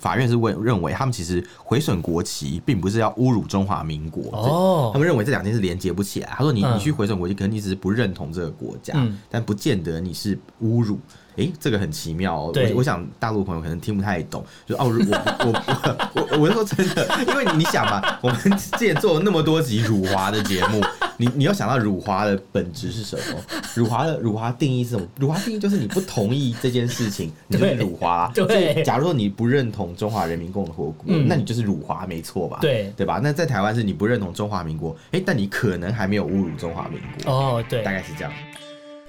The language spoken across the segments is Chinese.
法院是问认为他们其实毁损国旗，并不是要侮辱中华民国。哦，他们认为这两件事连接不起来。他说你：“你你去毁损国旗，可能你只是不认同这个国家，嗯、但不见得你是侮辱。”诶、欸，这个很奇妙哦。我我想大陆朋友可能听不太懂，就哦，我我我我我是说真的，因为你想嘛，我们之前做了那么多集辱华的节目，你你要想到辱华的本质是什么？辱华的辱华定义是什么？辱华定义就是你不同意这件事情，你就是辱华。对，假如说你不认同中华人民共和国，那你就是辱华，没错吧？对，对吧？那在台湾是你不认同中华民国，诶，但你可能还没有侮辱中华民国。哦，对，大概是这样。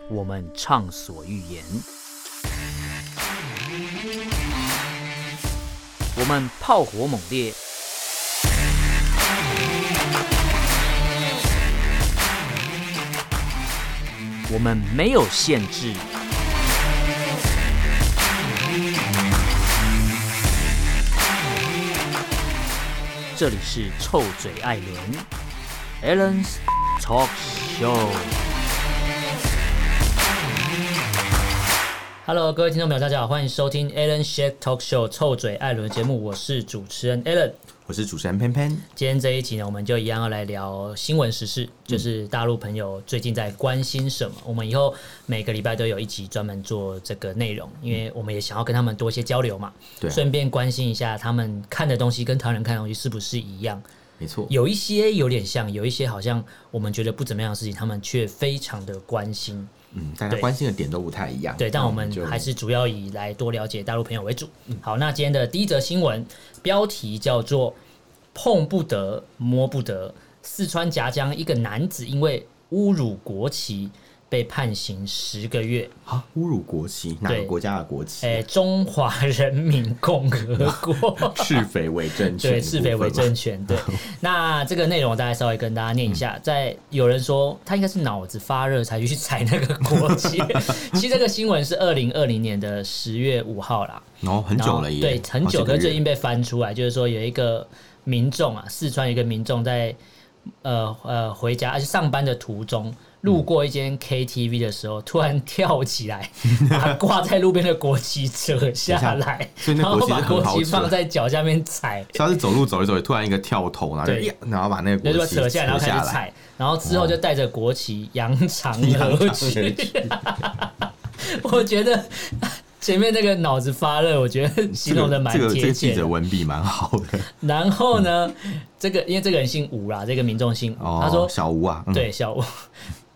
我们畅所欲言。我们炮火猛烈，我们没有限制。这里是臭嘴艾伦 Allen's Talk Show。Hello，各位听众朋友，大家好，欢迎收听 Alan Shake Talk Show 臭嘴艾伦节目，我是主持人 Alan，我是主持人潘潘。今天这一集呢，我们就一样要来聊新闻时事，就是大陆朋友最近在关心什么。嗯、我们以后每个礼拜都有一集专门做这个内容，因为我们也想要跟他们多一些交流嘛，对、啊，顺便关心一下他们看的东西跟台湾人看的东西是不是一样。没错，有一些有点像，有一些好像我们觉得不怎么样的事情，他们却非常的关心。嗯，大家关心的点都不太一样。对，但我们还是主要以来多了解大陆朋友为主。嗯，好，那今天的第一则新闻标题叫做“碰不得，摸不得”。四川夹江一个男子因为侮辱国旗。被判刑十个月啊！侮辱国旗，哪个国家的国旗？哎、欸，中华人民共和国，赤匪伪政权，对，赤匪伪政权。对，那这个内容我大概稍微跟大家念一下。嗯、在有人说他应该是脑子发热才去踩那个国旗。其实这个新闻是二零二零年的十月五号啦，哦，很久了耶，对，很久，可是最近被翻出来，就是说有一个民众啊，四川有一个民众在呃呃回家而且上班的途中。路过一间 KTV 的时候，突然跳起来，把挂在路边的国旗扯下来，然后把国旗放在脚下面踩。他是走路走一走，突然一个跳投，然后然后把那个国旗扯下来，然后开始踩，然后之后就带着国旗扬长而去。我觉得前面那个脑子发热，我觉得形容的蛮贴切的。这个记者文笔蛮好的。然后呢，这个因为这个人姓吴啦，这个民众姓吴，他说小吴啊，对小吴。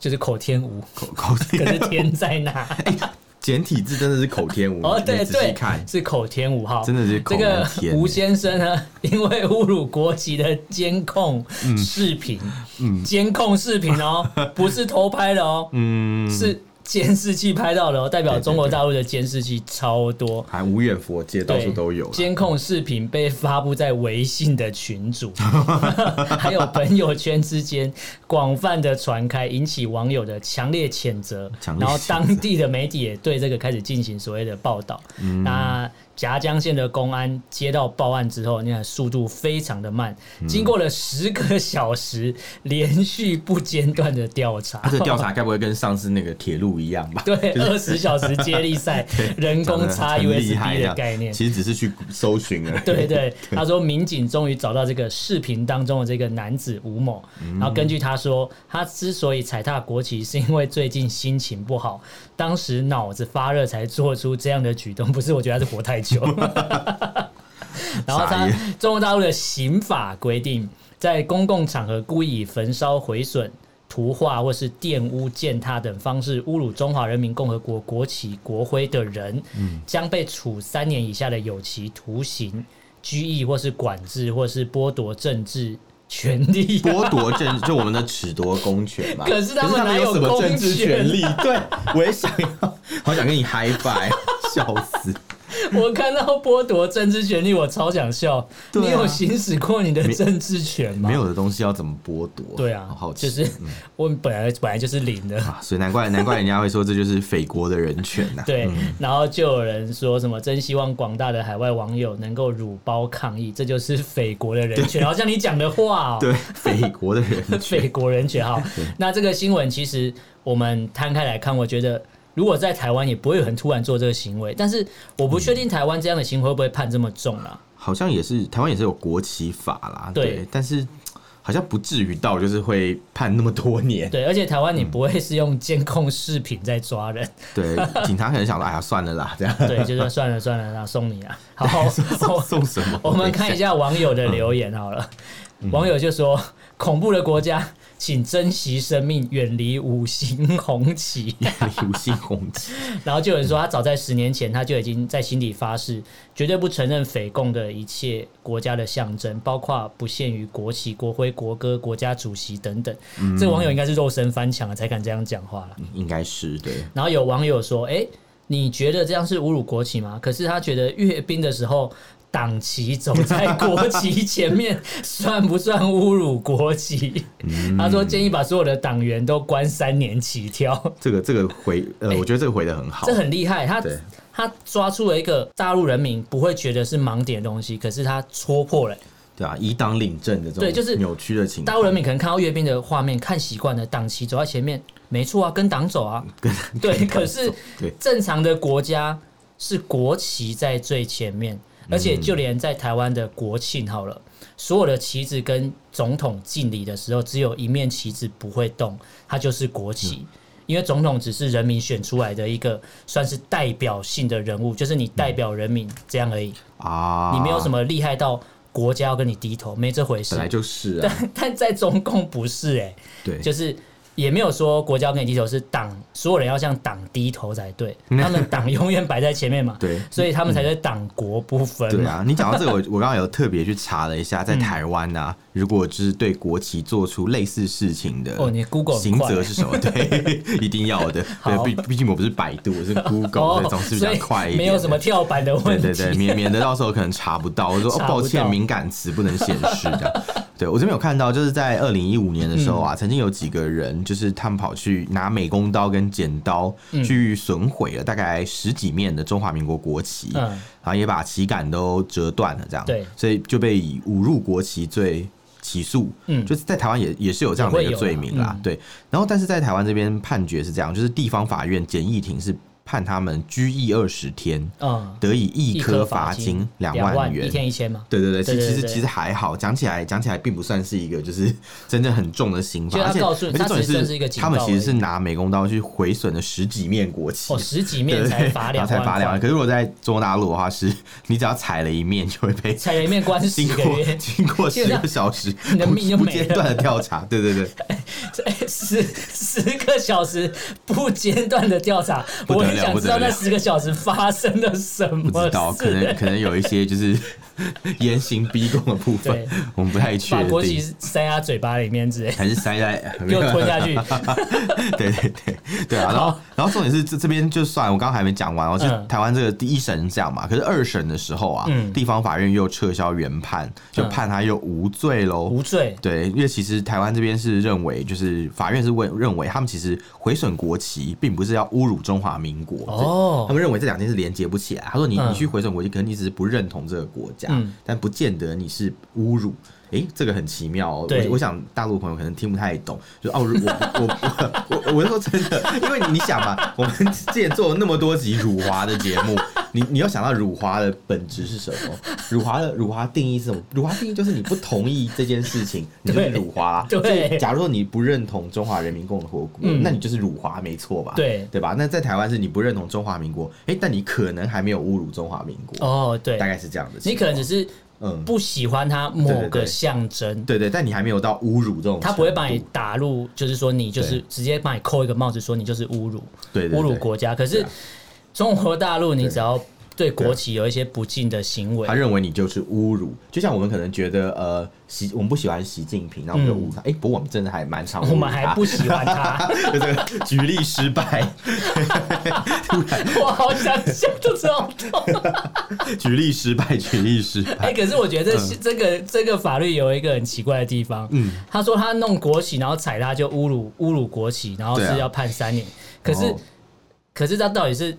就是口天吴，口口天，可是天在哪？欸、简体字真的是口天吴哦，对对，看是口天吴哈，真的是。这个吴先生呢，因为侮辱国旗的监控视频，嗯，监控视频哦，不是偷拍的哦，嗯，是。监视器拍到了，代表中国大陆的监视器超多，还无远弗届，到处都有。监控视频被发布在微信的群组，还有朋友圈之间广泛的传开，引起网友的强烈谴责。然后当地的媒体也对这个开始进行所谓的报道。嗯、那夹江县的公安接到报案之后，你看速度非常的慢，经过了十个小时连续不间断的调查。这调查该不会跟上次那个铁路一样吧？对，二十小时接力赛，人工插 USB 的概念，其实只是去搜寻而已。对 对，他说民警终于找到这个视频当中的这个男子吴某，然后根据他说，他之所以踩踏国旗，是因为最近心情不好，当时脑子发热才做出这样的举动。不是，我觉得他是活太。然后他中国大陆的刑法规定，在公共场合故意以焚烧、毁损、涂画或是玷污、践踏等方式侮辱中华人民共和国国旗、国徽的人，嗯将被处三年以下的有期徒刑、拘役或是管制，或是剥夺政治权利。剥夺政就我们的褫夺公权嘛？可是他们哪有什么政治权利？对，我也想要，好想跟你嗨翻，笑死。我看到剥夺政治权利，我超想笑。啊、你有行使过你的政治权吗？没有的东西要怎么剥夺？对啊，好好就是 我本来本来就是零的，啊、所以难怪难怪人家会说这就是匪国的人权呐、啊。对，嗯、然后就有人说什么真希望广大的海外网友能够辱包抗议，这就是匪国的人权。好像你讲的话对，匪国的人权，匪国人权。哈，那这个新闻其实我们摊开来看，我觉得。如果在台湾也不会有人突然做这个行为，但是我不确定台湾这样的行为会不会判这么重啦。好像也是台湾也是有国旗法啦，对，对，但是好像不至于到就是会判那么多年。对，而且台湾你不会是用监控视频在抓人，对，警察可能想说，哎呀，算了啦，这样，对，就说算了算了，然后送你啊，好，送送什么？我们看一下网友的留言好了，嗯、网友就说恐怖的国家。请珍惜生命，远离五星红旗。远离五星红旗。然后就有人说，他早在十年前，他就已经在心底发誓，绝对不承认匪共的一切国家的象征，包括不限于国旗、国徽、国歌、国家主席等等。嗯、这个网友应该是肉身翻墙了，才敢这样讲话了。应该是对。然后有网友说：“哎，你觉得这样是侮辱国旗吗？”可是他觉得阅兵的时候。党旗走在国旗前面，算不算侮辱国旗？嗯、他说建议把所有的党员都关三年起跳。这个这个回呃，欸、我觉得这个回的很好，这很厉害。他他抓出了一个大陆人民不会觉得是盲点的东西，可是他戳破了。对啊，以党领政的这种对，就是扭曲的情况。大陆人民可能看到阅兵的画面，看习惯了党旗走在前面，没错啊，跟党走啊。跟对，跟可是正常的国家是国旗在最前面。而且就连在台湾的国庆好了，所有的旗子跟总统敬礼的时候，只有一面旗子不会动，它就是国旗。因为总统只是人民选出来的一个算是代表性的人物，就是你代表人民这样而已啊。你没有什么厉害到国家要跟你低头，没这回事。本来就是，但但在中共不是哎，对，就是。也没有说国家要跟你低头，是党所有人要向党低头才对。他们党永远摆在前面嘛，对，所以他们才是党国不分。对啊，你讲到这个，我 我刚刚有特别去查了一下，在台湾啊，如果就是对国旗做出类似事情的，哦，你 Google 刑责是什么？对，一定要的。对，毕毕竟我不是百度，我是 Google，总是比较快一点，没有什么跳板的问题。对对对，免免得到时候可能查不到。我说哦，抱歉，敏感词不能显示的。对，我这边有看到，就是在二零一五年的时候啊，曾经有几个人，就是他们跑去拿美工刀跟剪刀去损毁了大概十几面的中华民国国旗，然后也把旗杆都折断了，这样，对，所以就被以侮辱国旗罪起诉，嗯，就是在台湾也也是有这样的一个罪名啦，对，然后但是在台湾这边判决是这样，就是地方法院简易庭是。判他们拘役二十天，嗯，得以一颗罚金两万元，一天一千吗？对对对，其其实其实还好，讲起来讲起来并不算是一个就是真正很重的刑罚，而且而且重点是他们其实是拿美工刀去毁损了十几面国旗，哦，十几面才罚两万，才罚两万。可是如果在中国大陆的话，是 你只要踩了一面就会被踩了一面关十个月，经过十个小时你的命就没了，不间断的调查，对对对，十十个小时不间断的调查，我。想知道那十个小时发生了什么？不知道，可能可能有一些就是 严刑逼供的部分，我们不太确定。把国旗塞他嘴巴里面之类，还是塞在 又吞下去？对对对对啊！然后然后重点是这这边就算我刚刚还没讲完，我是台湾这个第一审这样嘛，可是二审的时候啊，地方法院又撤销原判，就判他又无罪喽。无罪。对，因为其实台湾这边是认为，就是法院是为认为他们其实毁损国旗，并不是要侮辱中华民国。哦，他们认为这两件事连接不起来。他说你：“你你去毁损国旗，可能你只是不认同这个国家，嗯、但不见得你是侮辱。”哎、欸，这个很奇妙、哦。对我我想大陆朋友可能听不太懂，就哦，我我我我我是说真的，因为你想嘛，我们之前做了那么多集辱华的节目，你你要想到辱华的本质是什么？辱华的辱华定义是什么？辱华定义就是你不同意这件事情，你就是辱华。对，假如说你不认同中华人民共和国，嗯、那你就是辱华，没错吧？对，对吧？那在台湾是你不认同中华民国，哎、欸，但你可能还没有侮辱中华民国。哦，对，大概是这样的。你可能只是。嗯，不喜欢他某个象征，对，对对，但你还没有到侮辱这种，他不会把你打入，就是说你就是直接把你扣一个帽子，说你就是侮辱，对，侮辱国家。可是中国大陆，你只要。对国旗有一些不敬的行为，他认为你就是侮辱，就像我们可能觉得呃，习我们不喜欢习近平，然后我们就侮辱他。哎、嗯，不过我们真的还蛮常，我们还不喜欢他，就这个举例失败。我好想笑，就这样。举例失败，举例失败。哎，可是我觉得这、嗯、这个这个法律有一个很奇怪的地方。嗯，他说他弄国旗，然后踩他就侮辱侮辱国旗，然后是要判三年。啊、可是、哦、可是他到底是？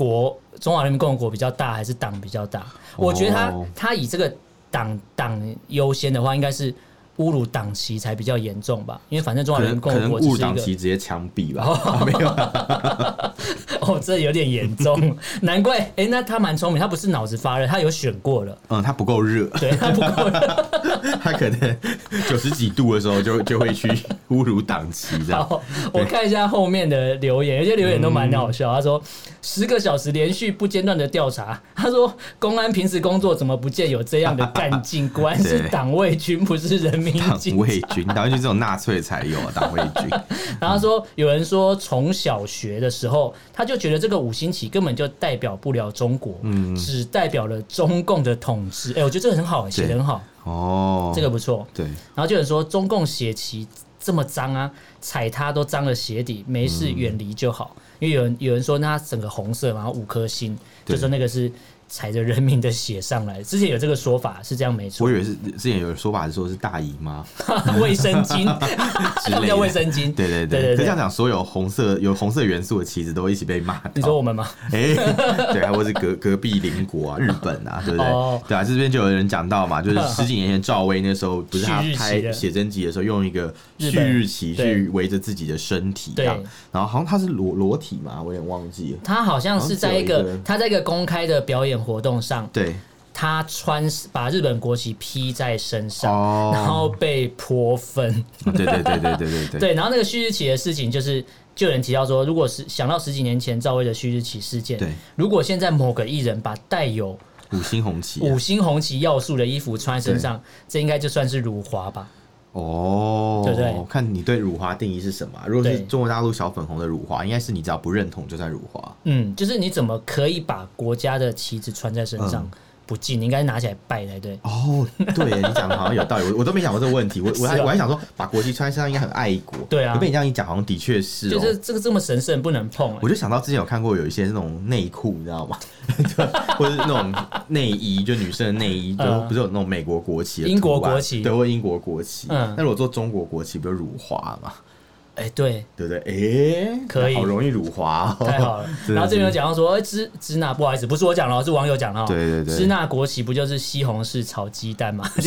国中华人民共和国比较大还是党比较大？我觉得他他以这个党党优先的话，应该是侮辱党旗才比较严重吧？因为反正中华人民共和国侮辱党旗直接枪毙吧？哦、没有，哦，这有点严重，难怪。哎、欸，那他蛮聪明，他不是脑子发热，他有选过了。嗯，他不够热，对他不够热，他可能九十几度的时候就就会去侮辱党旗这样。好，我看一下后面的留言，有些留言都蛮好笑。嗯、他说十个小时连续不间断的调查，他说公安平时工作怎么不见有这样的干劲？果然是党卫军，不是人民。党卫军，党卫军这种纳粹才有啊！党卫军。然后说，有人说从小学的时候，他就觉得这个五星旗根本就代表不了中国，嗯，只代表了中共的统治。哎、欸，我觉得这个很好，写得很好哦，这个不错。对。然后就有人说，中共血旗这么脏啊，踩它都脏了鞋底，没事远离就好。嗯、因为有人有人说，那它整个红色，然后五颗星，就说那个是。踩着人民的血上来，之前有这个说法是这样没错。我以为是之前有说法是说是大姨妈 卫生巾，什么叫卫生巾？对对对，对，对，对，可是这样讲，所有红色有红色元素的旗子都一起被骂。你说我们吗？哎、欸，对啊，或是隔隔壁邻国啊，日本啊，对不对？哦、对啊，这边就有人讲到嘛，就是十几年前赵薇那时候不是他拍写真集的时候，用一个旭日旗去围着自己的身体，这样，然后好像他是裸裸体嘛，我有点忘记了。他好像是在一个，一个他在一个公开的表演活动上，对，他穿把日本国旗披在身上，哦、然后被泼粪。对对对对对对对。对，然后那个旭日旗的事情，就是就有人提到说，如果是想到十几年前赵薇的旭日旗事件，对，如果现在某个艺人把带有五星红旗、五星红旗要素的衣服穿在身上，这应该就算是辱华吧。哦，对对，看你对辱华定义是什么？如果是中国大陆小粉红的辱华，应该是你只要不认同就算辱华。嗯，就是你怎么可以把国家的旗子穿在身上？嗯不敬，你应该拿起来拜才对。哦，对，你讲的好像有道理，我我都没想过这个问题。我我还我还想说，把国旗穿身上应该很爱国。对啊，被你这样一讲，好像的确是、哦。就是这个这么神圣，不能碰、欸。我就想到之前有看过有一些那种内裤，你知道吗？或者是那种内衣，就女生的内衣，就不是有那种美国国旗、英国国旗、对，或英国国旗。嗯，那如果做中国国旗，不就辱华嘛？哎，对，对不对？哎，可以，好容易辱华，太好了。然后这边有讲到说，哎，支支那，不好意思，不是我讲了，是网友讲了。对对对，支那国旗不就是西红柿炒鸡蛋吗？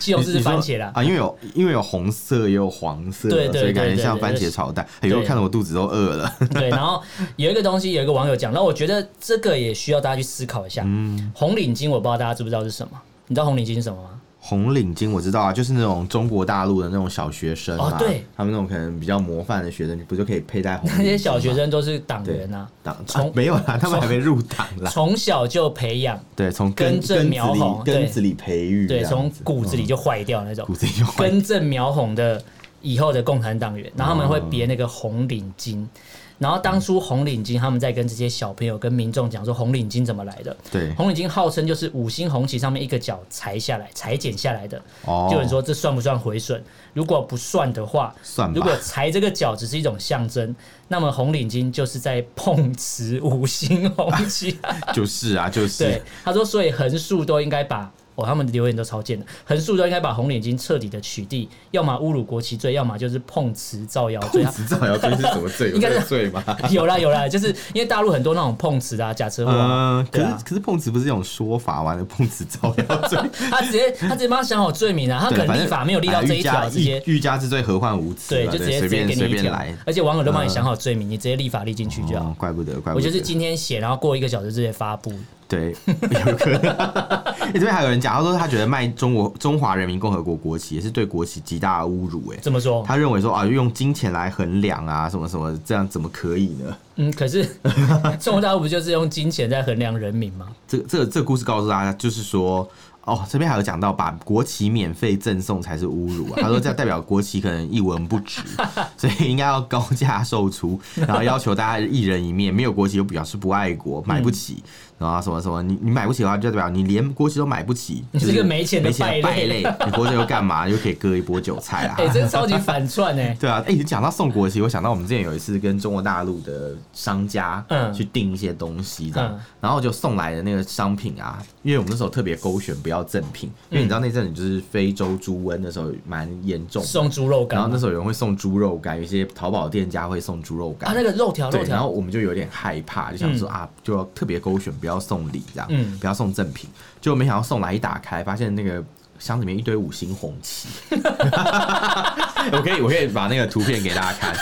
西红柿是番茄啦。啊，因为有因为有红色也有黄色，对对，所以感觉像番茄炒蛋。哎呦，看得我肚子都饿了。对，然后有一个东西，有一个网友讲，然后我觉得这个也需要大家去思考一下。嗯，红领巾，我不知道大家知不知道是什么？你知道红领巾是什么吗？红领巾我知道啊，就是那种中国大陆的那种小学生啊，哦、对，他们那种可能比较模范的学生，你不就可以佩戴红领巾？那些小学生都是党员啊，党从、啊、没有啦，他们还没入党啦，从小就培养，对，从根正苗红，根子里培育，对，从骨子里就坏掉那种，骨子里就坏，根正苗红的以后的共产党员，然后他们会别那个红领巾。然后当初红领巾他们在跟这些小朋友、跟民众讲说红领巾怎么来的？对，红领巾号称就是五星红旗上面一个角裁下来、裁剪下来的。哦，就有人说这算不算毁损？如果不算的话，算。如果裁这个角只是一种象征，那么红领巾就是在碰瓷五星红旗。就是啊，就是。对，他说，所以横竖都应该把。哦，他们的留言都超贱的，横竖都应该把红领巾彻底的取缔，要么侮辱国旗罪，要么就是碰瓷造谣罪。碰瓷造谣罪是什么罪？应该是罪吗？有啦有啦，就是因为大陆很多那种碰瓷啊、假车祸。嗯，可是可是碰瓷不是这种说法吗？碰瓷造谣罪，他直接他直接帮他想好罪名啊，他可能立法没有立到这一条，直接欲加之罪何患无辞？对，就直接直接给你一条，而且网友都帮你想好罪名，你直接立法立进去就好。怪不得，怪不得。我就是今天写，然后过一个小时直接发布。对，有可能。这边还有人讲，他说他觉得卖中国中华人民共和国国旗也是对国旗极大的侮辱。哎，怎么说？他认为说啊，用金钱来衡量啊，什么什么，这样怎么可以呢？嗯，可是 中国大陆不就是用金钱在衡量人民吗？这这个、这个故事告诉大家，就是说。哦，这边还有讲到把国旗免费赠送才是侮辱啊！他说这代表国旗可能一文不值，所以应该要高价售出，然后要求大家一人一面，没有国旗就表示不爱国，买不起。然后什么什么，你你买不起的话，就代表你连国旗都买不起，你是个没钱的败类。你活着又干嘛？又可以割一波韭菜啊！哎，真超级反串哎！对啊，哎，你讲到送国旗，我想到我们之前有一次跟中国大陆的商家嗯去订一些东西这样，然后就送来的那个商品啊，因为我们那时候特别勾选不要赠品，因为你知道那阵子就是非洲猪瘟的时候蛮严重，送猪肉干，然后那时候有人会送猪肉干，有些淘宝店家会送猪肉干。啊，那个肉条肉条，然后我们就有点害怕，就想说啊，就要特别勾选不要送礼这样。嗯，不要送赠品，就没想到送来一打开，发现那个箱子里面一堆五星红旗。我可以我可以把那个图片给大家看。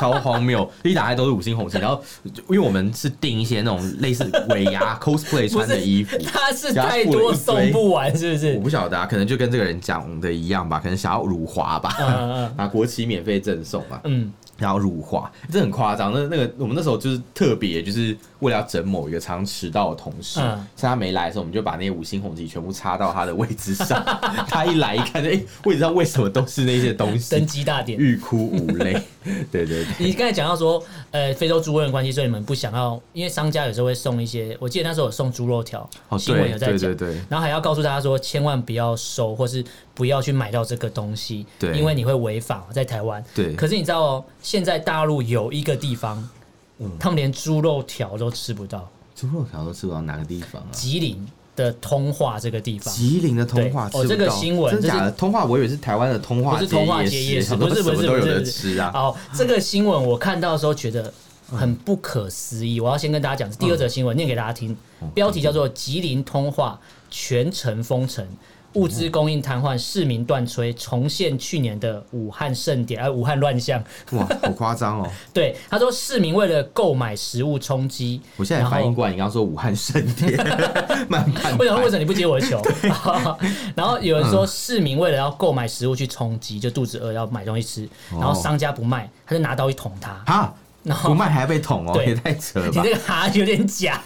超荒谬！一打开都是五星红旗，然后因为我们是订一些那种类似尾牙 cosplay 穿的衣服，他是太多送不完，是不是？我不晓得啊，可能就跟这个人讲的一样吧，可能想要辱华吧，把国旗免费赠送嘛，嗯。然后辱华，这很夸张。那那个我们那时候就是特别，就是为了要整某一个常迟到的同事，嗯，他没来的时候，我们就把那些五星红旗全部插到他的位置上。他一来一看，哎，位置上为什么都是那些东西？登基大典，欲哭无泪。对对对。你刚才讲到说，呃，非洲猪瘟的关系，所以你们不想要，因为商家有时候会送一些，我记得那时候有送猪肉条，哦，新闻有在讲，对对对。然后还要告诉大家说，千万不要收，或是。不要去买到这个东西，对，因为你会违法。在台湾，对。可是你知道哦，现在大陆有一个地方，嗯，他们连猪肉条都吃不到。猪肉条都吃不到哪个地方啊？吉林的通话这个地方。吉林的通话哦，这个新闻真的假的？通话我以为是台湾的通话，不是通话街夜市，不是不是不是吃啊。哦，这个新闻我看到的时候觉得很不可思议。我要先跟大家讲，第二则新闻念给大家听，标题叫做“吉林通话全城封城”。物资供应瘫痪，市民断炊，重现去年的武汉盛典，而武汉乱象，哇，好夸张哦！对，他说市民为了购买食物充饥，我现在反应过来，你刚刚说武汉盛典，慢。为什么？为什么你不接我的球？然后有人说市民为了要购买食物去充饥，就肚子饿要买东西吃，然后商家不卖，他就拿刀去捅他，哈，然后不卖还要被捅哦，也太扯了，你这个哈有点假。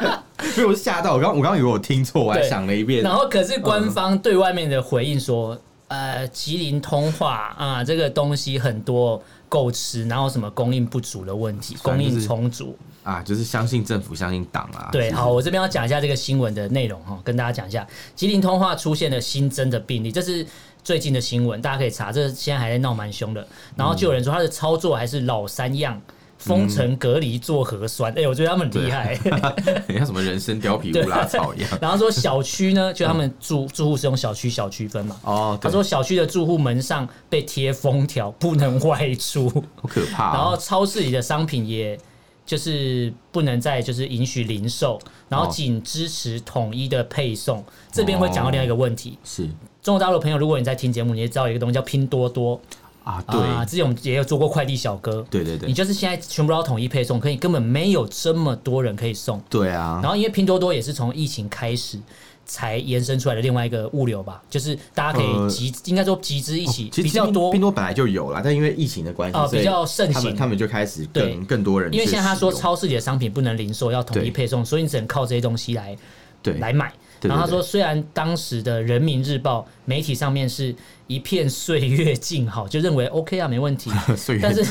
所以我吓到，我刚我刚以为我听错，我还想了一遍。然后可是官方对外面的回应说，嗯、呃，吉林通化啊，这个东西很多够吃，然后什么供应不足的问题，供应充足啊，就是相信政府，相信党啊。对，好，我这边要讲一下这个新闻的内容哈，跟大家讲一下，吉林通化出现了新增的病例，这是最近的新闻，大家可以查，这现在还在闹蛮凶的。然后就有人说他的操作还是老三样。封城隔离做核酸，哎、嗯欸，我觉得他们很厉害，像什么人参貂皮乌拉草一样。然后说小区呢，就他们住住户是用小区小区分嘛。哦，他说小区的住户门上被贴封条，不能外出，好可怕、哦。然后超市里的商品也就是不能再就是允许零售，然后仅支持统一的配送。哦、这边会讲到另外一个问题，是中国大陆的朋友，如果你在听节目，你也知道有一个东西叫拼多多。啊，对啊，之前我们也有做过快递小哥，对对对，你就是现在全部都要统一配送，可以根本没有这么多人可以送，对啊。然后因为拼多多也是从疫情开始才延伸出来的另外一个物流吧，就是大家可以集，呃、应该说集资一起，比较多。拼多多本来就有了，但因为疫情的关系，啊，比较盛行，他们就开始更更多人。因为现在他说超市里的商品不能零售，要统一配送，所以你只能靠这些东西来对来买。然后他说，虽然当时的人民日报媒体上面是一片岁月静好，就认为 OK 啊，没问题。但是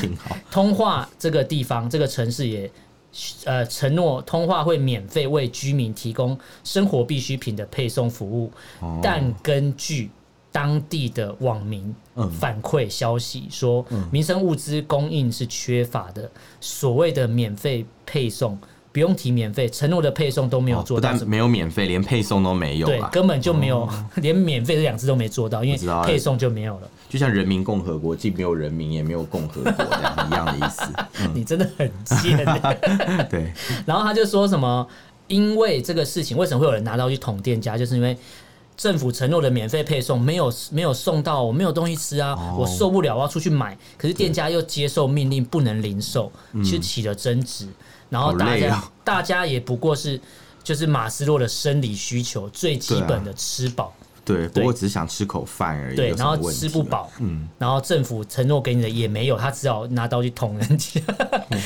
通化这个地方，这个城市也呃承诺通化会免费为居民提供生活必需品的配送服务。但根据当地的网民反馈消息说，民生物资供应是缺乏的，所谓的免费配送。不用提免费，承诺的配送都没有做到，哦，不但没有免费，连配送都没有，对，根本就没有，哦、连免费这两字都没做到，因为配送就没有了。就像人民共和国，既没有人民，也没有共和国这样一样的意思。嗯、你真的很贱，对。然后他就说什么，因为这个事情，为什么会有人拿刀去捅店家？就是因为政府承诺的免费配送没有没有送到，我没有东西吃啊，哦、我受不了，我要出去买。可是店家又接受命令不能零售，其实起了争执。然后大家、哦、大家也不过是就是马斯洛的生理需求最基本的吃饱，对，不过只是想吃口饭而已。对，然后吃不饱，嗯，然后政府承诺给你的也没有，他只好拿刀去捅人家，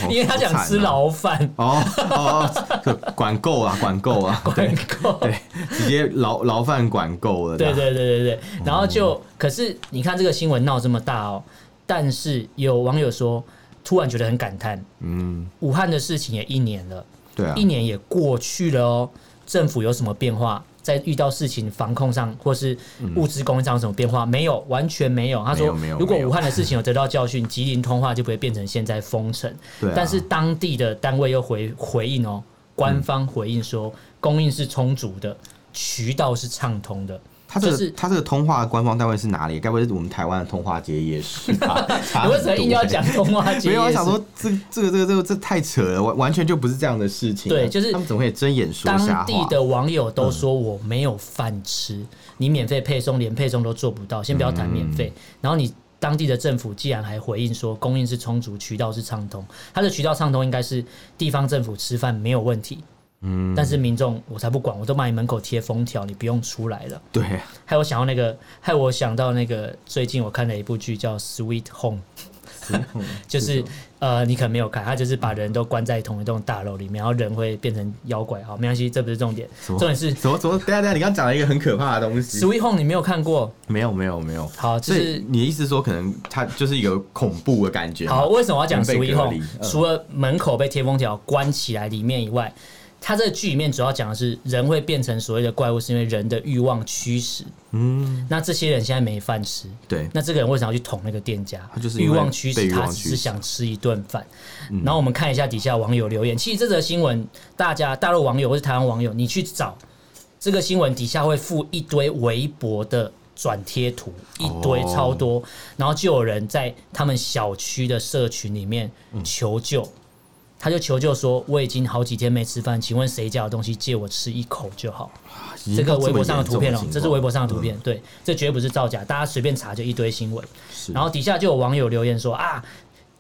因为他想吃牢饭。哦哦，管够啊，管够啊，管够，对，直接牢牢饭管够了。对对对对对，然后就可是你看这个新闻闹这么大哦，但是有网友说。突然觉得很感叹，嗯，武汉的事情也一年了，对啊，一年也过去了哦。政府有什么变化？在遇到事情防控上，或是物资供应上有什么变化？没有，完全没有。他说，如果武汉的事情有得到教训，吉林通化就不会变成现在封城。对啊，但是当地的单位又回回应哦，官方回应说，供应是充足的，渠道是畅通的。他这个他这个通话官方单位是哪里？该不会是我们台湾的通化街夜市吧？你为什么硬要讲通化街？没有，我想说这这个这个这个这太扯了，完完全就不是这样的事情。对，就是他们怎么会睁眼说瞎话？当地的网友都说我没有饭吃，嗯、你免费配送连配送都做不到，先不要谈免费。嗯、然后你当地的政府既然还回应说供应是充足，渠道是畅通，它的渠道畅通应该是地方政府吃饭没有问题。嗯，但是民众我才不管，我都把你门口贴封条，你不用出来了。对，害我想到那个，害我想到那个，最近我看了一部剧叫《Sweet Home》，就是呃，你可能没有看，他就是把人都关在同一栋大楼里面，然后人会变成妖怪。好，没关系，这不是重点，重点是什么？什么？等下等下，你刚讲了一个很可怕的东西，《Sweet Home》你没有看过？没有没有没有。好，就是你的意思说，可能它就是一个恐怖的感觉。好，为什么我要讲《Sweet Home》？除了门口被贴封条关起来里面以外。他这个剧里面主要讲的是人会变成所谓的怪物，是因为人的欲望驱使。嗯，那这些人现在没饭吃，对，那这个人为什么要去捅那个店家？他就是欲望驱使，他只是想吃一顿饭。然后我们看一下底下网友留言，其实这则新闻，大家大陆网友或是台湾网友，你去找这个新闻底下会附一堆微博的转贴图，一堆超多，然后就有人在他们小区的社群里面求救。他就求救说：“我已经好几天没吃饭，请问谁家的东西借我吃一口就好？”这个微博上的图片哦，这是微博上的图片，对，这绝对不是造假，大家随便查就一堆新闻。然后底下就有网友留言说：“啊，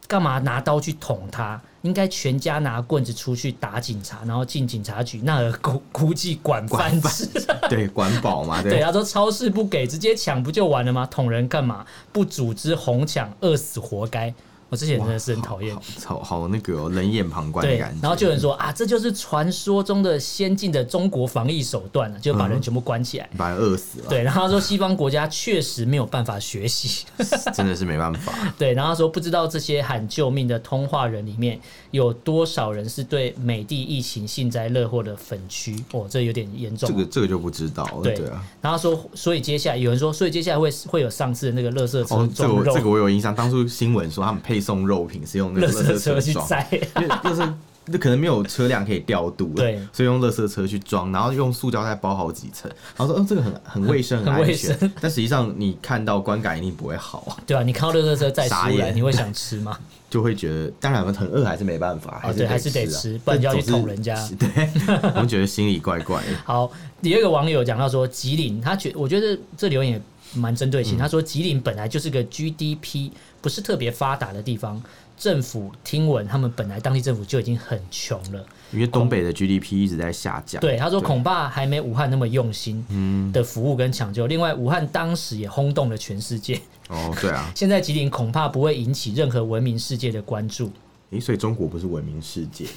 干嘛拿刀去捅他？应该全家拿棍子出去打警察，然后进警察局，那儿估估计管饭吃，对，管饱嘛。对，对，他说超市不给，直接抢不就完了吗？捅人干嘛？不组织哄抢，饿死活该。”我之前真的是很讨厌，好好那个冷眼旁观的感觉。然后就有人说啊，这就是传说中的先进的中国防疫手段了，就把人全部关起来，把人饿死了。对，然后他说西方国家确实没有办法学习，真的是没办法。对，然后他说不知道这些喊救命的通话人里面有多少人是对美帝疫情幸灾乐祸的粉区哦，这有点严重。这个这个就不知道了。对啊。然后他说，所以接下来有人说，所以接下来会会有上次的那个垃圾车。这个这个我有印象，当初新闻说他们配。送肉品是用那个垃圾车去载，因为就是那可能没有车辆可以调度，对，所以用垃圾车去装，然后用塑胶袋包好几层，然后说，嗯，这个很很卫生，很安全。但实际上你看到观感一定不会好啊，对啊，你看到垃圾车再出来，你会想吃吗？就会觉得，当然很饿还是没办法，还是还是得吃，不然就要去捅人家。对，我们觉得心里怪怪的。好，第二个网友讲到说，吉林，他觉我觉得这留言也蛮针对性，他说吉林本来就是个 GDP。不是特别发达的地方，政府听闻他们本来当地政府就已经很穷了，因为东北的 GDP 一直在下降。对，他说恐怕还没武汉那么用心的服务跟抢救。另外，武汉当时也轰动了全世界。哦，对啊。现在吉林恐怕不会引起任何文明世界的关注。诶，所以中国不是文明世界？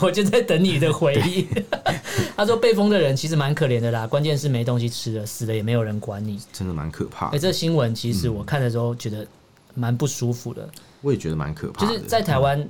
我就在等你的回忆。他说被封的人其实蛮可怜的啦，关键是没东西吃了，死了也没有人管你，真的蛮可怕。哎，这新闻其实我看的时候觉得蛮不舒服的。我也觉得蛮可怕。就是在台湾，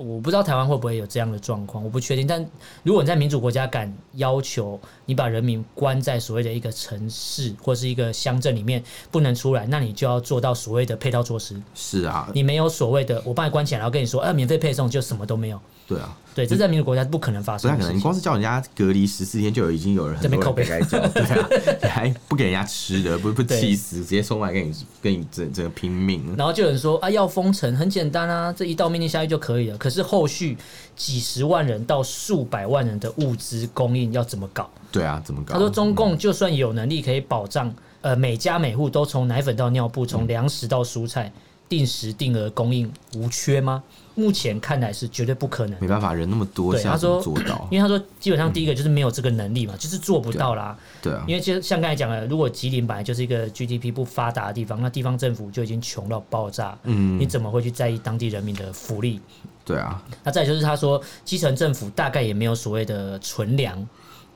我不知道台湾会不会有这样的状况，我不确定。但如果你在民主国家敢要求你把人民关在所谓的一个城市或是一个乡镇里面不能出来，那你就要做到所谓的配套措施。是啊，你没有所谓的我把你关起来，然后跟你说，啊，免费配送就什么都没有。对啊，对，这在民主国家是不可能发生的。不太可能，你光是叫人家隔离十四天，就有已经有人很多人被该叫，对啊，你还不给人家吃的，不不气死，直接送来跟你，跟你整整个拼命。然后就有人说啊，要封城很简单啊，这一道命令下去就可以了。可是后续几十万人到数百万人的物资供应要怎么搞？对啊，怎么搞？他说中共就算有能力可以保障，呃，每家每户都从奶粉到尿布，从粮食到蔬菜，定时定额供应无缺吗？目前看来是绝对不可能，没办法，人那么多，对，他说做到，因为他说基本上第一个就是没有这个能力嘛，就是做不到啦。对啊，因为就像刚才讲的，如果吉林本来就是一个 GDP 不发达的地方，那地方政府就已经穷到爆炸，嗯，你怎么会去在意当地人民的福利？对啊，那再就是他说基层政府大概也没有所谓的存粮，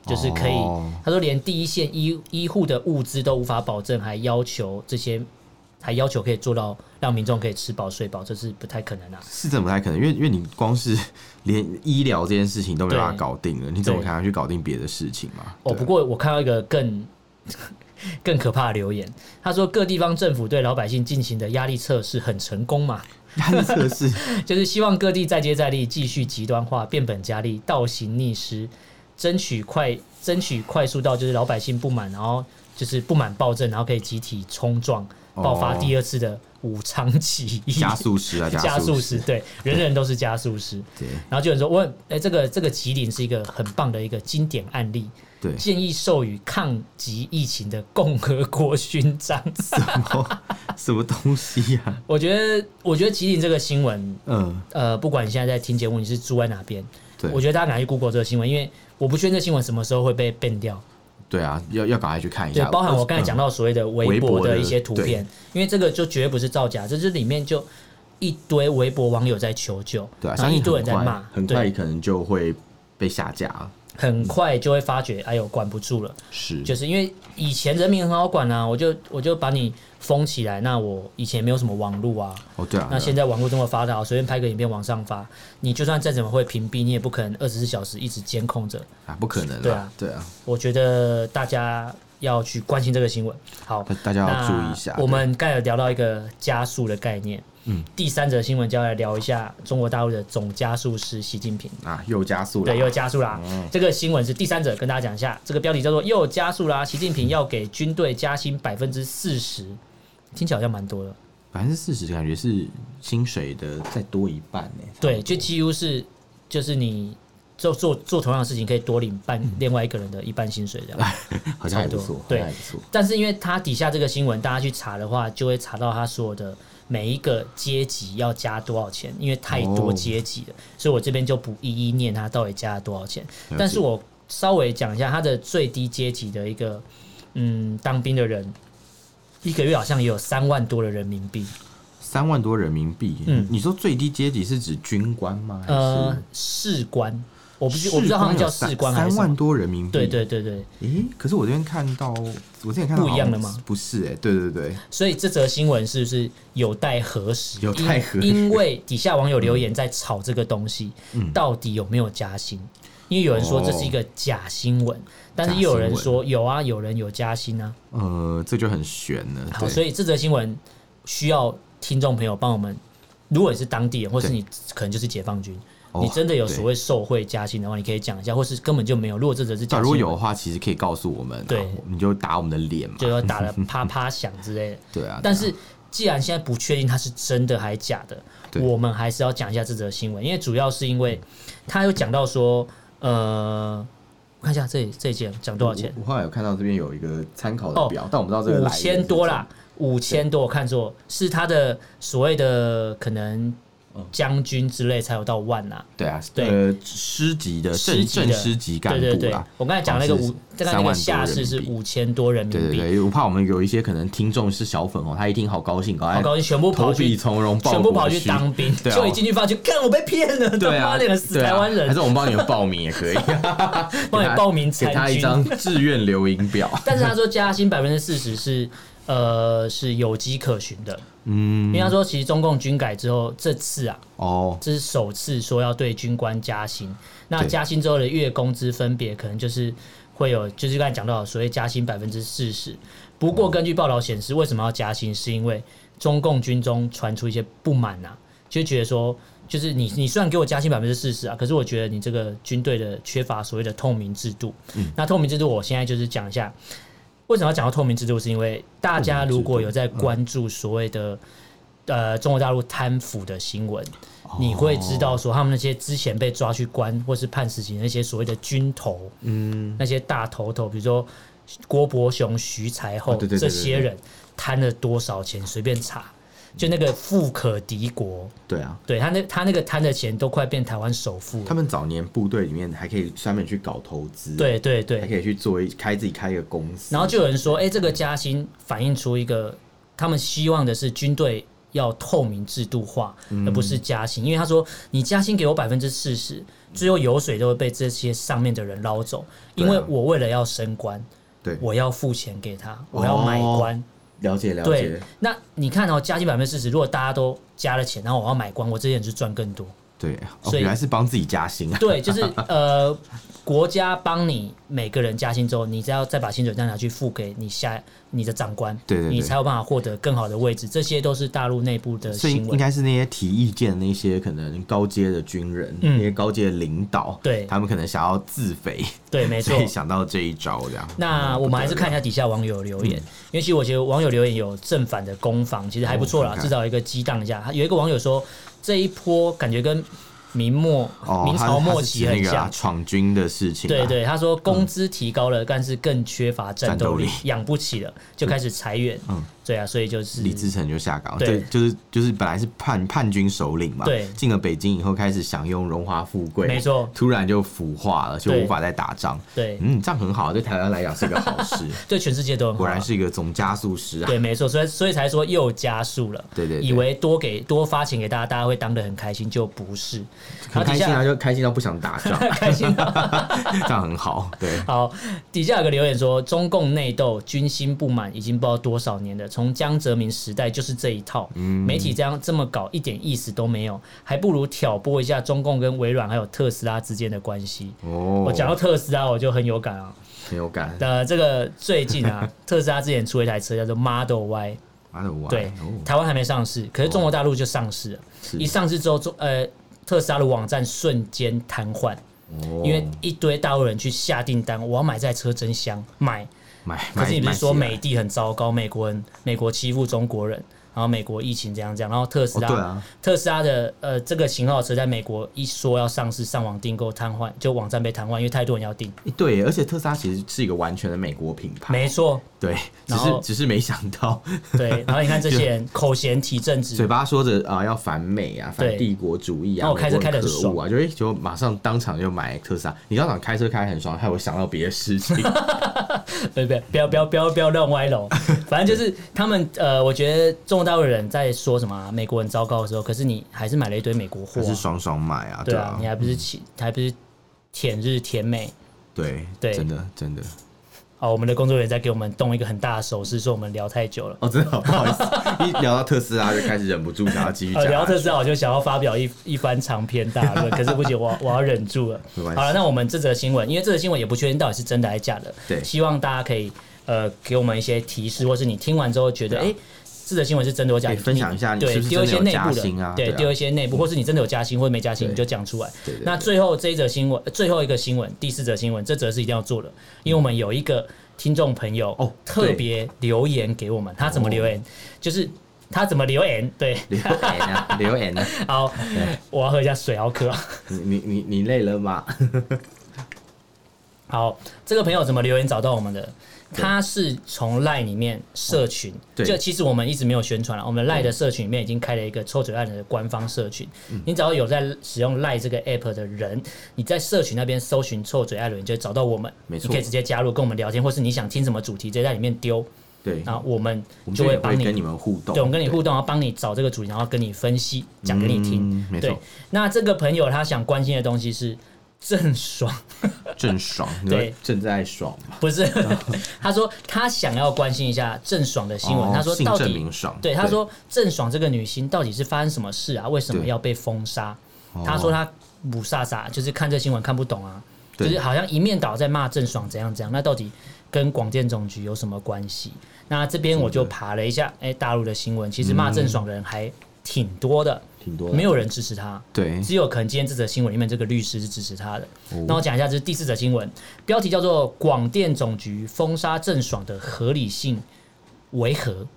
就是可以，他说连第一线医医护的物资都无法保证，还要求这些。还要求可以做到让民众可以吃饱睡饱，这是不太可能啊！是真不太可能，因为因为你光是连医疗这件事情都没办法搞定了，你怎么可能去搞定别的事情嘛？哦，不过我看到一个更 更可怕的留言，他说各地方政府对老百姓进行的压力测试很成功嘛？压力测试 就是希望各地再接再厉，继续极端化，变本加厉，倒行逆施，争取快争取快速到就是老百姓不满，然后就是不满暴政，然后可以集体冲撞，爆发第二次的武昌起义。加速师啊，加速师，对，人人都是加速师。对，然后就有人说，问，哎，这个这个吉林是一个很棒的一个经典案例。对，建议授予抗击疫情的共和国勋章。什么什么东西呀、啊？我觉得，我觉得吉林这个新闻，嗯，呃，不管你现在在听节目，你是住在哪边，对，我觉得大家赶快去 Google 这个新闻，因为我不确定这新闻什么时候会被 ban 掉。对啊，要要赶快去看一下。对，包含我刚才讲到所谓的微博的一些图片，因为这个就绝对不是造假，这是里面就一堆微博网友在求救，对啊，然后一堆人在骂，很快可能就会被下架了。很快就会发觉，哎呦，管不住了。是，就是因为以前人民很好管啊，我就我就把你封起来。那我以前没有什么网络啊。哦，对啊。那现在网络这么发达，随便拍个影片往上发，你就算再怎么会屏蔽，你也不可能二十四小时一直监控着啊，不可能。对啊，对啊。我觉得大家要去关心这个新闻。好，大家要注意一下。我们刚才有聊到一个加速的概念。嗯，第三则新闻就要来聊一下中国大陆的总加速师习近平啊，又加速了，对，又加速啦。嗯、这个新闻是第三者，跟大家讲一下，这个标题叫做“又加速啦”，习近平要给军队加薪百分之四十，听起来好像蛮多的。百分之四十，感觉是薪水的再多一半呢。对，就几乎是，就是你做做做同样的事情，可以多领半另外一个人的一半薪水这样。好像还不错，对，但是因为他底下这个新闻，大家去查的话，就会查到他所有的。每一个阶级要加多少钱？因为太多阶级了，所以我这边就不一一念他到底加了多少钱。但是我稍微讲一下他的最低阶级的一个，嗯，当兵的人一个月好像也有三万多的人民币。三万多人民币？嗯，你说最低阶级是指军官吗？呃，士官。我不知我不知道他们叫士官还是三万多人民币？对对对对。诶，可是我这边看到，我这边看到不一样的吗？不是诶，对对对。所以这则新闻是不是有待核实？有待核实。因为底下网友留言在炒这个东西，到底有没有加薪？因为有人说这是一个假新闻，但是又有人说有啊，有人有加薪啊。呃，这就很悬了。好，所以这则新闻需要听众朋友帮我们，如果你是当地人，或是你可能就是解放军。你真的有所谓受贿加薪的话，你可以讲一下，或是根本就没有。如果这只是假，如果有的话，其实可以告诉我们，对，你就打我们的脸嘛，就要打的啪啪响之类的。对啊。但是既然现在不确定它是真的还是假的，我们还是要讲一下这则新闻，因为主要是因为他有讲到说，呃，我看一下这这件讲多少钱。我后来有看到这边有一个参考的表，但我不知道这个五千多啦，五千多，我看错是他的所谓的可能。将军之类才有到万呐，对啊，对，师级的正正师级干部啦。对对对，我刚才讲那个五，刚才那个下士是五千多人民币。对对，我怕我们有一些可能听众是小粉哦，他一听好高兴，好高兴，全部跑去从容，全部跑去当兵，就一进去发觉，看我被骗了，对啊，那个死台湾人，还是我们帮你们报名也可以，帮你报名给他一张志愿留营表。但是他说加薪百分之四十是。呃，是有迹可循的，嗯，因为他说，其实中共军改之后，这次啊，哦，这是首次说要对军官加薪。那加薪之后的月工资分别可能就是会有，就是刚才讲到所谓加薪百分之四十。不过根据报道显示，为什么要加薪？是因为中共军中传出一些不满啊，就觉得说，就是你你虽然给我加薪百分之四十啊，可是我觉得你这个军队的缺乏所谓的透明制度。嗯，那透明制度，我现在就是讲一下。为什么要讲到透明制度？是因为大家如果有在关注所谓的呃中国大陆贪腐的新闻，你会知道说他们那些之前被抓去关或是判死刑那些所谓的军头，嗯，那些大头头，比如说郭伯雄、徐才厚这些人贪了多少钱，随便查。就那个富可敌国，对啊，对他那他那个贪的钱都快变台湾首富。他们早年部队里面还可以专门去搞投资，对对对，还可以去做一开自己开一个公司。然后就有人说，哎、欸，这个加薪反映出一个他们希望的是军队要透明制度化，而不是加薪。嗯、因为他说，你加薪给我百分之四十，最后油水都会被这些上面的人捞走，因为我为了要升官，对，我要付钱给他，我要买官。哦了解了解。对，那你看哦，加进百分之四十，如果大家都加了钱，然后我要买光，我这些人就赚更多。对，所以原来是帮自己加薪啊。对，就是呃。国家帮你每个人加薪之后，你只要再把薪水再拿去付给你下你的长官，对对对，你才有办法获得更好的位置。这些都是大陆内部的新闻，应该是那些提意见的那些可能高阶的军人，嗯、那些高阶的领导，对，他们可能想要自肥，对，没错，想到这一招这样。那我们还是看一下底下网友留言，嗯、因为其实我觉得网友留言有正反的攻防，其实还不错啦，哦、至少一个激荡一下。有一个网友说，这一波感觉跟。明末、明朝末期很像闯军的事情。对对，他说工资提高了，但是更缺乏战斗力，养不起了，就开始裁员。嗯，对啊，所以就是李自成就下岗。对，就是就是本来是叛叛军首领嘛，对，进了北京以后开始享用荣华富贵，没错，突然就腐化了，就无法再打仗。对，嗯，这样很好，对台湾来讲是个好事，对全世界都很好。果然是一个总加速师啊。对，没错，所以所以才说又加速了。对对，以为多给多发钱给大家，大家会当的很开心，就不是。很开心啊。就开心到不想打仗，开心到 这样很好。对，好，底下有个留言说，中共内斗、军心不满已经不知道多少年了，从江泽民时代就是这一套。嗯，媒体这样这么搞，一点意思都没有，还不如挑拨一下中共跟微软还有特斯拉之间的关系。哦，我讲到特斯拉，我就很有感啊，很有感。呃，这个最近啊，特斯拉之前出了一台车叫做 Model Y，Model Y，对，台湾还没上市，可是中国大陆就上市了。一上市之后，中呃。特斯拉的网站瞬间瘫痪，因为一堆大陆人去下订单，我要买这台车真香，买买。可是你不是说美帝很糟糕，美国人美国欺负中国人？然后美国疫情这样这样，然后特斯拉，哦啊、特斯拉的呃这个型号车在美国一说要上市，上网订购瘫痪，就网站被瘫痪，因为太多人要订。对，而且特斯拉其实是一个完全的美国品牌，没错。对，只是只是没想到。对，然后你看这些人 口嫌体正直，嘴巴说着啊要反美啊，反帝国主义啊，我开车开的很爽啊，就哎就马上当场就买特斯拉。你当场开车开很爽，害我想到别的事情。对 不不要不要不要不要乱歪楼，反正就是他们呃，我觉得中国大陆人在。说什么、啊、美国人糟糕的时候，可是你还是买了一堆美国货、啊，是爽爽买啊，对啊，你还不是舔，还不是舔日舔美，对对，真的真的。好，我们的工作人员在给我们动一个很大的手势，说我们聊太久了。哦，真的好不好意思，一聊到特斯拉就开始忍不住想要继续讲。聊特斯拉，我就想要发表一一番长篇大论，可是不行，我我要忍住了。好了，那我们这则新闻，因为这则新闻也不确定到底是真的还是假的，对，希望大家可以呃给我们一些提示，或是你听完之后觉得哎。这则新闻是真的，我讲分享一下，对，丢一些内部的，对，丢一些内部，或是你真的有加薪或者没加薪，你就讲出来。那最后这一则新闻，最后一个新闻，第四则新闻，这则是一定要做的，因为我们有一个听众朋友哦，特别留言给我们，他怎么留言？就是他怎么留言？对，留言啊，留言啊。好，我要喝一下水，好渴。你你你你累了吗？好，这个朋友怎么留言找到我们的？他是从赖里面社群，就其实我们一直没有宣传了。我们赖的社群里面已经开了一个臭嘴艾伦的官方社群。你只要有在使用赖这个 app 的人，你在社群那边搜寻臭嘴艾伦，就会找到我们。没错，你可以直接加入跟我们聊天，或是你想听什么主题，直接在里面丢。对，然后我们就会帮你跟你们互动。对，我们跟你互动，然后帮你找这个主题，然后跟你分析，讲给你听。对，那这个朋友他想关心的东西是。郑爽，郑爽，对，正在爽不是，他说他想要关心一下郑爽的新闻。他说到底，对，他说郑爽这个女星到底是发生什么事啊？为什么要被封杀？他说他不傻傻，就是看这新闻看不懂啊，就是好像一面倒在骂郑爽怎样怎样。那到底跟广电总局有什么关系？那这边我就爬了一下，哎，大陆的新闻其实骂郑爽的人还挺多的。挺多，没有人支持他，对，只有可能今天这则新闻里面这个律师是支持他的。那我讲一下，这是第四则新闻，标题叫做“广电总局封杀郑爽的合理性为何”。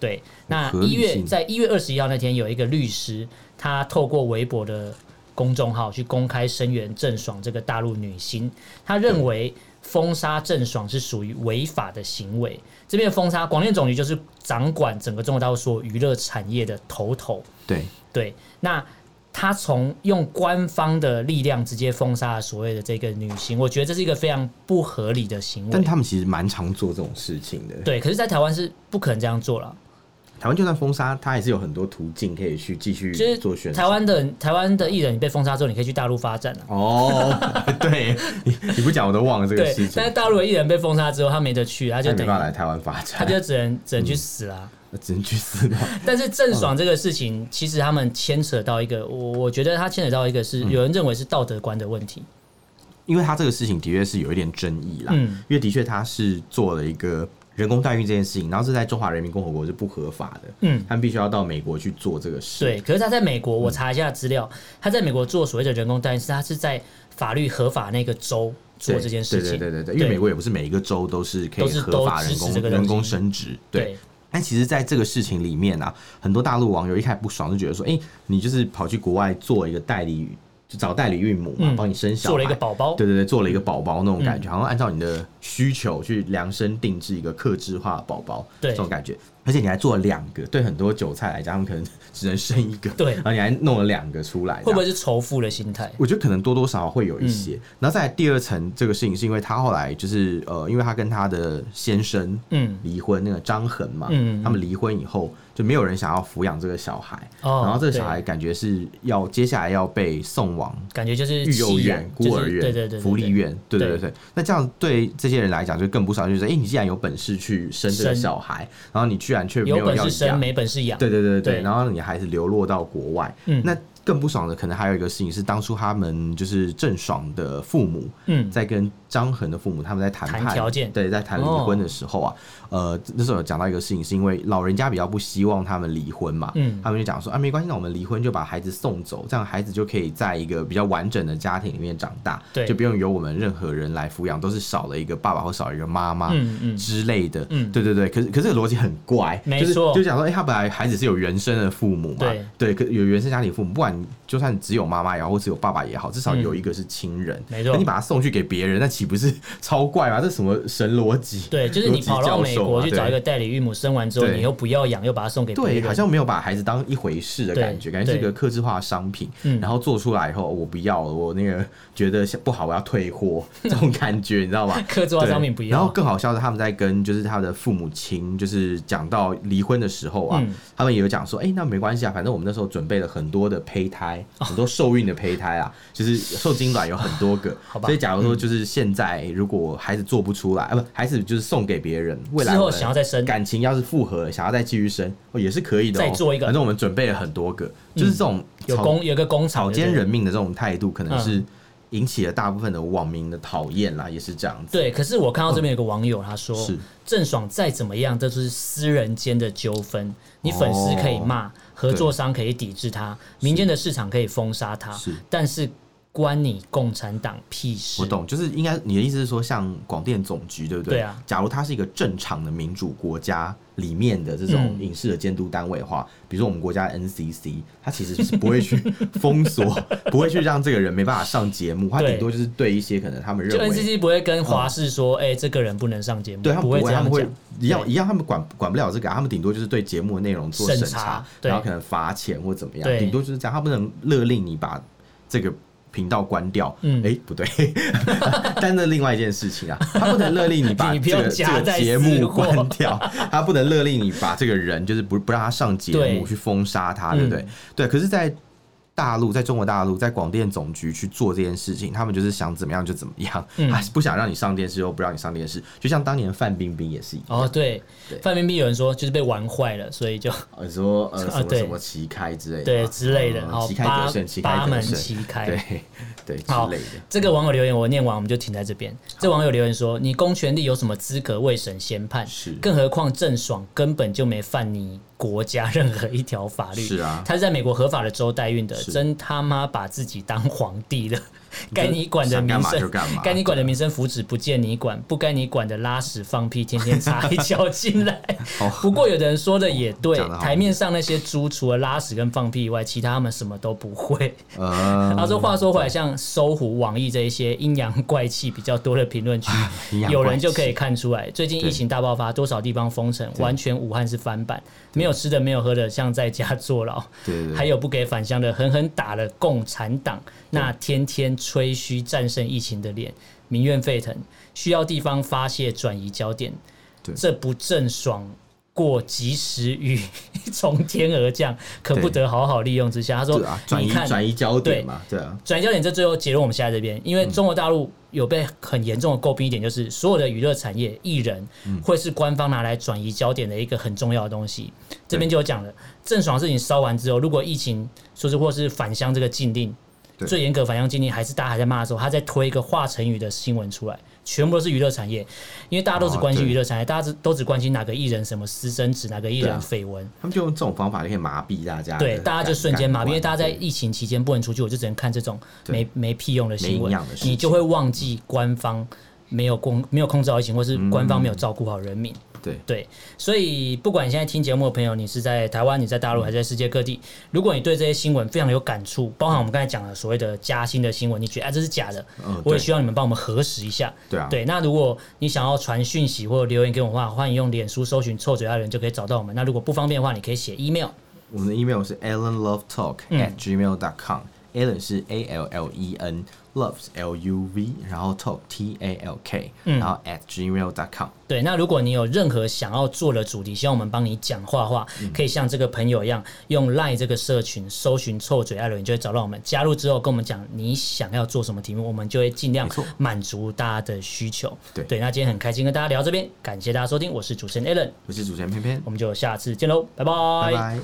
对，那一月在一月二十一号那天，有一个律师，他透过微博的公众号去公开声援郑爽这个大陆女星，他认为封杀郑爽是属于违法的行为。这边封杀广电总局就是掌管整个中国大陆所有娱乐产业的头头。对。对，那他从用官方的力量直接封杀了所谓的这个女星，我觉得这是一个非常不合理的行为。但他们其实蛮常做这种事情的。对，可是，在台湾是不可能这样做了。台湾就算封杀，他还是有很多途径可以去继续做宣传。台湾的台湾的艺人，你被封杀之后，你可以去大陆发展啊。哦，对，你你不讲我都忘了这个事情。但是大陆的艺人被封杀之后，他没得去，他就没办法来台湾发展，他就只能只能去死啦。嗯只能去死吧。但是郑爽这个事情，其实他们牵扯到一个，我我觉得他牵扯到一个是有人认为是道德观的问题，因为他这个事情的确是有一点争议啦。嗯，因为的确他是做了一个人工代孕这件事情，然后是在中华人民共和国是不合法的。嗯，他们必须要到美国去做这个事。对，可是他在美国，我查一下资料，他在美国做所谓的人工代孕，是他是在法律合法那个州做这件事情。对对对对，因为美国也不是每一个州都是可以合法人工人工生殖。对。但其实，在这个事情里面啊，很多大陆网友一开始不爽，就觉得说：“哎、欸，你就是跑去国外做一个代理，就找代理孕母嘛，帮、嗯、你生小孩，做了一个宝宝，对对对，做了一个宝宝那种感觉，嗯、好像按照你的需求去量身定制一个克制化宝宝，对。这种感觉。而且你还做了两个，对很多韭菜来讲，他们可能只能生一个，对，然后你还弄了两个出来，会不会是仇富的心态？我觉得可能多多少少会有一些。嗯、然后再来第二层这个事情，是因为他后来就是呃，因为他跟他的先生嗯离婚，那个张恒嘛，嗯，他们离婚以后。就没有人想要抚养这个小孩，然后这个小孩感觉是要接下来要被送往，感觉就是育幼院、孤儿院、对对对福利院，对对对。那这样对这些人来讲就更不少，就是哎，你既然有本事去生这个小孩，然后你居然却没有要养，没本事养，对对对对，然后你还是流落到国外，那。更不爽的可能还有一个事情是，当初他们就是郑爽的父母，嗯，在跟张恒的父母他们在谈判条件，对，在谈离婚的时候啊，呃，那时候有讲到一个事情，是因为老人家比较不希望他们离婚嘛，嗯，他们就讲说啊，没关系，那我们离婚就把孩子送走，这样孩子就可以在一个比较完整的家庭里面长大，对，就不用由我们任何人来抚养，都是少了一个爸爸或少了一个妈妈，嗯嗯。之类的，嗯，对对对，可是可是这个逻辑很怪，没错，就讲说，哎，他本来孩子是有原生的父母嘛，对。对，可有原生家庭父母，不管。就算只有妈妈也好，或只有爸爸也好，至少有一个是亲人。嗯、没错，你把他送去给别人，那岂不是超怪吗？这什么神逻辑？对，就是你跑到美国去找一个代理孕母，生完之后你又不要养，又把他送给别人，对，好像没有把孩子当一回事的感觉，感觉是一个客制化的商品。然后做出来以后，我不要了，我那个觉得不好，我要退货，这种感觉你知道吗？客制化商品不要。然后更好笑的，他们在跟就是他的父母亲，就是讲到离婚的时候啊，嗯、他们也有讲说，哎、欸，那没关系啊，反正我们那时候准备了很多的胚胎。很多受孕的胚胎啊，就是受精卵有很多个，所以假如说就是现在如果孩子做不出来，啊不，孩子就是送给别人，未来之后想要再生，感情要是复合了，想要再继续生，哦也是可以的。再做一个，反正我们准备了很多个，就是这种有工有个工草菅人命的这种态度，可能是引起了大部分的网民的讨厌啦，也是这样子。对，可是我看到这边有个网友他说，是郑爽再怎么样，这就是私人间的纠纷，你粉丝可以骂。合作商可以抵制它，民间的市场可以封杀它，但是关你共产党屁事。我懂，就是应该你的意思是说，像广电总局，对不对？对啊。假如它是一个正常的民主国家里面的这种影视的监督单位的话，比如说我们国家 NCC，它其实是不会去 封锁，不会去让这个人没办法上节目，它顶多就是对一些可能他们认为 NCC 不会跟华视说，哎，这个人不能上节目，对他们不会，他们会一样一样，他们管管不了这个，他们顶多就是对节目的内容做审查，然后可能罚钱或怎么样，顶多就是这样，他不能勒令你把这个。频道关掉，嗯，哎，不对，但那另外一件事情啊，他不能勒令你把这个这个节目关掉，他不能勒令你把这个人就是不不让他上节目去封杀他，对不对？对，可是，在。大陆在中国大陆，在广电总局去做这件事情，他们就是想怎么样就怎么样，嗯、还是不想让你上电视，又不让你上电视。就像当年范冰冰也是一样。哦，对，对范冰冰有人说就是被玩坏了，所以就你说呃什么什么旗开之类的，对之类的，然后旗开得胜，旗开得胜，八门旗开，对对之类的。这个网友留言我念完，我们就停在这边。这网友留言说：“你公权力有什么资格为审先判？是，更何况郑爽根本就没犯你。”国家任何一条法律。是啊，他是在美国合法的州代孕的，真他妈把自己当皇帝了。该你管的民生，该你管的民生福祉不见你管，不该你管的拉屎放屁天天插一脚进来。不过有的人说的也对，台面上那些猪除了拉屎跟放屁以外，其他他们什么都不会。他 说话说回来，像搜狐、网易这一些阴阳怪气比较多的评论区，有人就可以看出来，最近疫情大爆发，多少地方封城，完全武汉是翻版。没有吃的，没有喝的，像在家坐牢。对对对，还有不给返乡的，狠狠打了共产党那天天吹嘘战胜疫情的脸，民怨沸腾，需要地方发泄转移焦点。对这不郑爽过及时雨 从天而降，可不得好好利用之下。他说：“转移转移焦点嘛，对啊，转移焦点。”这最后结论我们现在这边，因为中国大陆有被很严重的诟病一点，就是所有的娱乐产业艺人会是官方拿来转移焦点的一个很重要的东西。这边就有讲了，郑爽事情烧完之后，如果疫情说是或是返乡这个禁令最严格反向禁令，还是大家还在骂的时候，他在推一个华晨宇的新闻出来。全部都是娱乐产业，因为大家都只关心娱乐产业，大家只都只关心哪个艺人什么私生子，哪个艺人绯闻，他们就用这种方法就可以麻痹大家。对，大家就瞬间麻痹，因为大家在疫情期间不能出去，我就只能看这种没没屁用的新闻，你就会忘记官方没有控没有控制好疫情，或是官方没有照顾好人民。对对，所以不管你现在听节目的朋友，你是在台湾，你在大陆，还是在世界各地，如果你对这些新闻非常有感触，包含我们刚才讲的所谓的加薪的新闻，你觉得哎、啊、这是假的，我也希望你们帮我们核实一下。对啊，对，那如果你想要传讯息或者留言给我的话，欢迎用脸书搜寻“臭嘴爱人”就可以找到我们。那如果不方便的话，你可以写 email，我们的 email 是 allenlovetalk at gmail dot com，allen 是 a l l e n。Loves L U V，然后 Talk T A L K，然后 at gmail dot com。对，那如果你有任何想要做的主题，希望我们帮你讲话的话，可以像这个朋友一样，用 Line 这个社群搜寻“臭嘴艾伦”，你就会找到我们。加入之后，跟我们讲你想要做什么题目，我们就会尽量满足大家的需求。对对，那今天很开心跟大家聊到这边，感谢大家收听，我是主持人 Allen，我是主持人偏偏，我们就下次见喽，拜拜。拜拜。